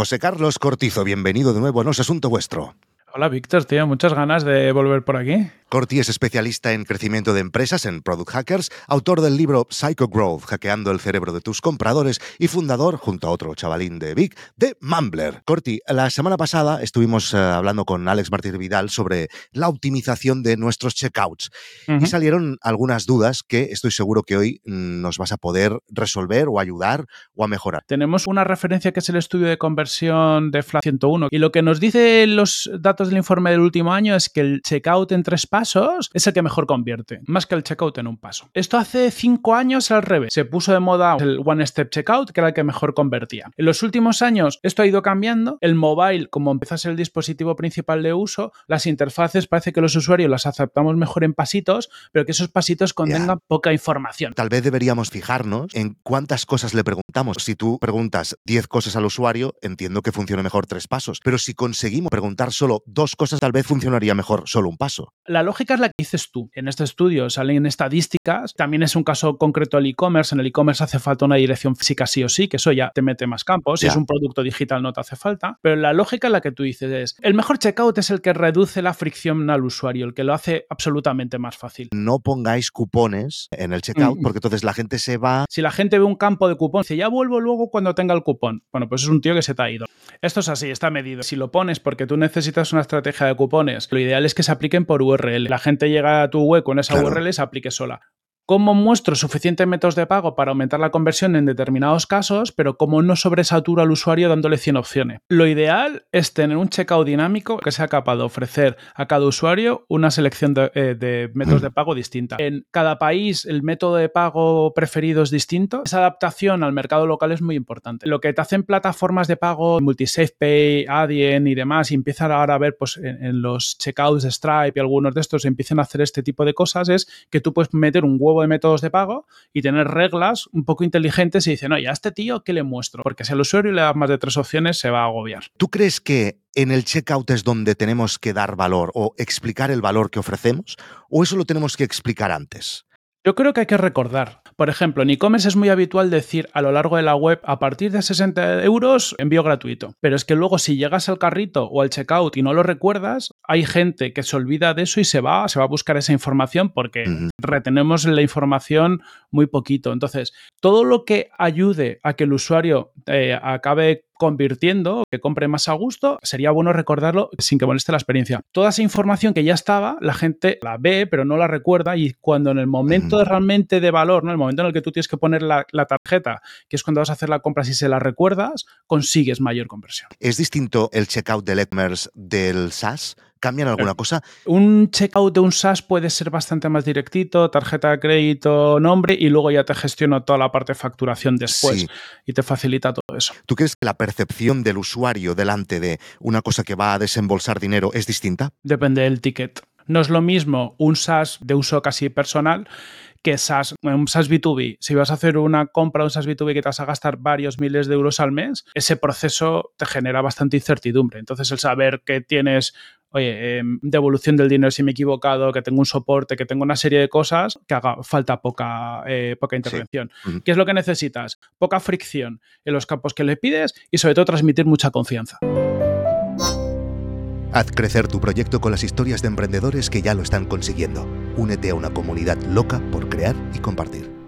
José Carlos Cortizo, bienvenido de nuevo a No Asunto Vuestro. Hola Víctor, tío, muchas ganas de volver por aquí. Corti es especialista en crecimiento de empresas en Product Hackers, autor del libro Psycho Growth, hackeando el cerebro de tus compradores y fundador, junto a otro chavalín de Vic, de Mumbler. Corti, la semana pasada estuvimos eh, hablando con Alex Martínez Vidal sobre la optimización de nuestros checkouts y salieron algunas dudas que estoy seguro que hoy mm, nos vas a poder resolver o ayudar o a mejorar. Tenemos una referencia que es el estudio de conversión de FLA 101 y lo que nos dice los datos del informe del último año es que el checkout en tres es el que mejor convierte, más que el checkout en un paso. Esto hace cinco años al revés. Se puso de moda el One Step Checkout, que era el que mejor convertía. En los últimos años esto ha ido cambiando. El mobile, como empieza a ser el dispositivo principal de uso, las interfaces parece que los usuarios las aceptamos mejor en pasitos, pero que esos pasitos contengan poca información. Tal vez deberíamos fijarnos en cuántas cosas le preguntamos. Si tú preguntas 10 cosas al usuario, entiendo que funcione mejor tres pasos. Pero si conseguimos preguntar solo dos cosas, tal vez funcionaría mejor solo un paso. La lógica es la que dices tú. En este estudio salen estadísticas. También es un caso concreto del e-commerce. En el e-commerce hace falta una dirección física sí o sí, que eso ya te mete más campos. Si es un producto digital no te hace falta. Pero la lógica es la que tú dices es, el mejor checkout es el que reduce la fricción al usuario, el que lo hace absolutamente más fácil. No pongáis cupones en el checkout mm. porque entonces la gente se va... Si la gente ve un campo de cupón, dice, ya vuelvo luego cuando tenga el cupón. Bueno, pues es un tío que se te ha ido. Esto es así, está medido. Si lo pones porque tú necesitas una estrategia de cupones, lo ideal es que se apliquen por URL. La gente llega a tu web con esa URL y se aplique sola. ¿Cómo muestro suficientes métodos de pago para aumentar la conversión en determinados casos, pero cómo no sobresaturo al usuario dándole 100 opciones? Lo ideal es tener un checkout dinámico que sea capaz de ofrecer a cada usuario una selección de, eh, métodos de pago distinta. En cada país el método de pago preferido es distinto. Esa adaptación al mercado local es muy importante. Lo que te hacen plataformas de pago, MultiSafePay, Adyen y demás, y empiezan ahora a ver pues, en, en los checkouts de Stripe y algunos de estos empiezan a hacer este tipo de cosas, es que tú puedes meter un huevo de métodos de pago y tener reglas un poco inteligentes y dicen, oye, a este tío, ¿qué le muestro? Porque si al usuario le das más de tres opciones, se va a agobiar. ¿Tú crees que en el checkout es donde tenemos que dar valor o explicar el valor que ofrecemos? ¿O eso lo tenemos que explicar antes? Yo creo que hay que recordar. Por ejemplo, en e-commerce es muy habitual decir a lo largo de la web, a partir de 60 euros, envío gratuito. Pero es que luego si llegas al carrito o al checkout y no lo recuerdas, hay gente que se olvida de eso y se va, se va a buscar esa información porque retenemos la información muy poquito. Entonces, todo lo que ayude a que el usuario eh, acabe convirtiendo, que compre más a gusto, sería bueno recordarlo sin que moleste la experiencia. Toda esa información que ya estaba, la gente la ve, pero no la recuerda y cuando en el momento realmente de valor, ¿no? el momento en el que tú tienes que poner la, tarjeta, que es cuando vas a hacer la compra, si se la recuerdas, consigues mayor conversión. ¿Es distinto el checkout del e-commerce del SaaS? ¿Cambian alguna cosa? Un checkout de un SaaS puede ser bastante más directito, tarjeta de crédito, nombre, y luego ya te gestiona toda la parte de facturación después y te facilita todo eso. ¿Tú crees que la percepción del usuario delante de una cosa que va a desembolsar dinero es distinta? Depende del ticket. No es lo mismo un SaaS de uso casi personal que SaaS, un SaaS B2B. Si vas a hacer una compra de un SaaS B2B que te vas a gastar varios miles de euros al mes, ese proceso te genera bastante incertidumbre. Entonces, el saber que tienes oye, em, devolución del dinero si me he equivocado, que tengo un soporte, que tengo una serie de cosas, que haga falta poca, eh, poca intervención. ¿Qué es lo que necesitas? Poca fricción en los campos que le pides y sobre todo transmitir mucha confianza. Haz crecer tu proyecto con las historias de emprendedores que ya lo están consiguiendo. Únete a una comunidad loca por crear y compartir.